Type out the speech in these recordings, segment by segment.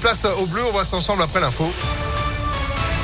Place au bleu, on voit ensemble après l'info.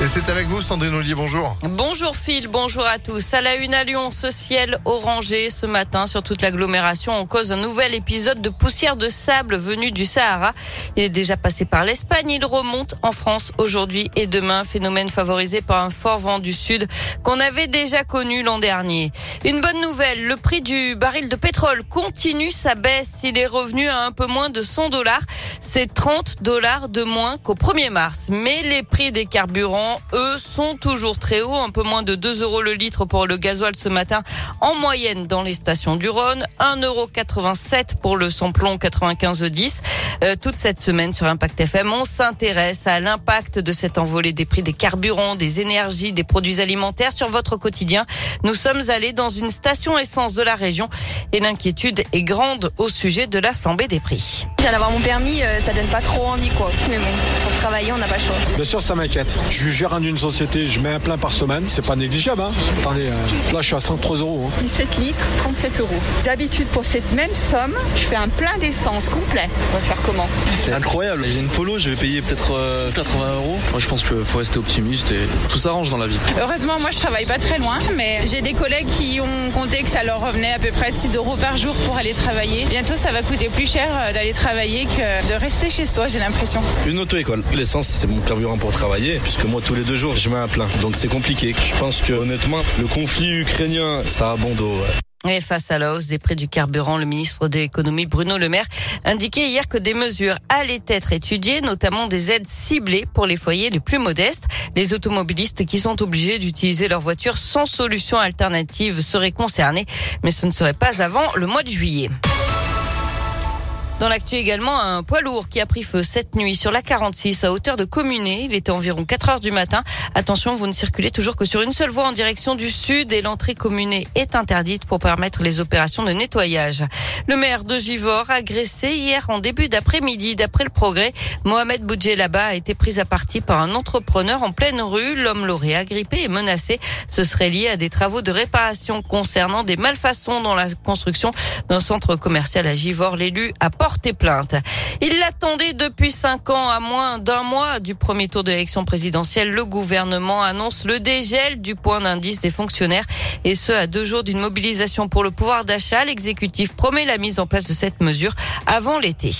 Et c'est avec vous, Sandrine Ollier, bonjour. Bonjour Phil, bonjour à tous. À la une à Lyon, ce ciel orangé ce matin sur toute l'agglomération en cause d'un nouvel épisode de poussière de sable venu du Sahara. Il est déjà passé par l'Espagne, il remonte en France aujourd'hui et demain, phénomène favorisé par un fort vent du sud qu'on avait déjà connu l'an dernier. Une bonne nouvelle, le prix du baril de pétrole continue sa baisse. Il est revenu à un peu moins de 100 dollars. C'est 30 dollars de moins qu'au 1er mars. Mais les prix des carburants, eux, sont toujours très hauts. Un peu moins de 2 euros le litre pour le gasoil ce matin en moyenne dans les stations du Rhône. 1,87 euro pour le samplon 95-10. Euh, toute cette semaine sur Impact FM, on s'intéresse à l'impact de cette envolée des prix des carburants, des énergies, des produits alimentaires sur votre quotidien. Nous sommes allés dans une station essence de la région et l'inquiétude est grande au sujet de la flambée des prix. J'ai d'avoir mon permis, euh, ça donne pas trop envie quoi. Mais bon, pour travailler, on n'a pas le choix. Bien sûr, ça m'inquiète. Je suis gérant d'une société, je mets un plein par semaine, c'est pas négligeable. Hein. Attendez, euh, là je suis à 103 euros. Hein. 17 litres, 37 euros. D'habitude, pour cette même somme, je fais un plein d'essence complet. On va faire comment C'est incroyable. J'ai une polo, je vais payer peut-être 80 euros. Moi, je pense qu'il faut rester optimiste et tout s'arrange dans la vie. Heureusement, moi je travaille pas très loin, mais j'ai des collègues qui ont compté que ça leur revenait à peu près 6 euros par jour pour aller travailler. Bientôt, ça va coûter plus cher euh, d'aller travailler que de rester chez soi, j'ai l'impression. Une auto-école. L'essence, c'est mon carburant pour travailler, puisque moi, tous les deux jours, je mets un plein. Donc c'est compliqué. Je pense que honnêtement, le conflit ukrainien, ça a bon dos. Face à la hausse des prix du carburant, le ministre de l'économie Bruno Le Maire indiquait hier que des mesures allaient être étudiées, notamment des aides ciblées pour les foyers les plus modestes. Les automobilistes qui sont obligés d'utiliser leur voiture sans solution alternative seraient concernés, mais ce ne serait pas avant le mois de juillet. Dans l'actu également, un poids lourd qui a pris feu cette nuit sur la 46 à hauteur de Communé. Il était environ 4 heures du matin. Attention, vous ne circulez toujours que sur une seule voie en direction du sud et l'entrée Communé est interdite pour permettre les opérations de nettoyage. Le maire de Givor, agressé hier en début d'après-midi, d'après le progrès, Mohamed Boudjelaba a été pris à partie par un entrepreneur en pleine rue. L'homme l'aurait agrippé et menacé. Ce serait lié à des travaux de réparation concernant des malfaçons dans la construction d'un centre commercial à Givor. L'élu a Il l'attendait depuis cinq ans, à moins d'un mois du premier tour de l'élection présidentielle. Le gouvernement annonce le dégel du point d'indice des fonctionnaires et ce à deux jours d'une mobilisation pour le pouvoir d'achat. L'exécutif promet la mise en place de cette mesure avant l'été.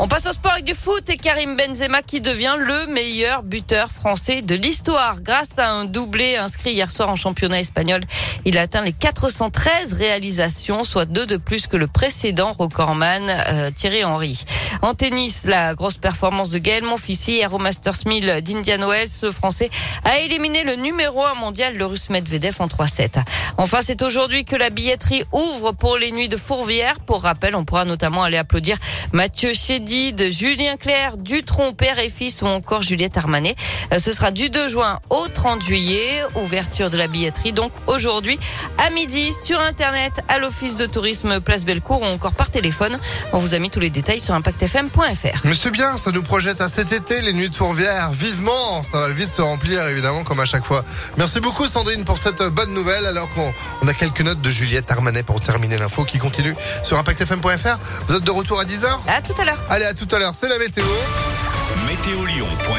On passe au sport avec du foot et Karim Benzema qui devient le meilleur buteur français de l'histoire grâce à un doublé inscrit hier soir en championnat espagnol. Il a atteint les 413 réalisations, soit deux de plus que le précédent recordman euh, Thierry Henry. En tennis, la grosse performance de Gaël Monfils hier au Masters 1000 d'Indian Wells, ce Français a éliminé le numéro 1 mondial, le Russe Medvedev en 3-7. Enfin, c'est aujourd'hui que la billetterie ouvre pour les nuits de Fourvière. Pour rappel, on pourra notamment aller applaudir Mathieu Chédid, Julien Clerc, Dutron, père et fils ou encore Juliette Armanet. Euh, ce sera du 2 juin au 30 juillet. Ouverture de la billetterie donc aujourd'hui à midi sur Internet à l'Office de tourisme Place Bellecour ou encore par téléphone. On vous a mis tous les détails sur impactfm.fr. Mais c'est bien, ça nous projette à cet été les nuits de Fourvière. Vivement, ça va vite se remplir évidemment comme à chaque fois. Merci beaucoup Sandrine pour cette bonne nouvelle alors qu'on on a quelques notes de Juliette Armanet pour terminer l'info qui continue sur impactfm.fr. Vous êtes de retour à 10h À tout à l'heure. Allez, à tout à l'heure, c'est la météo. Météolion.net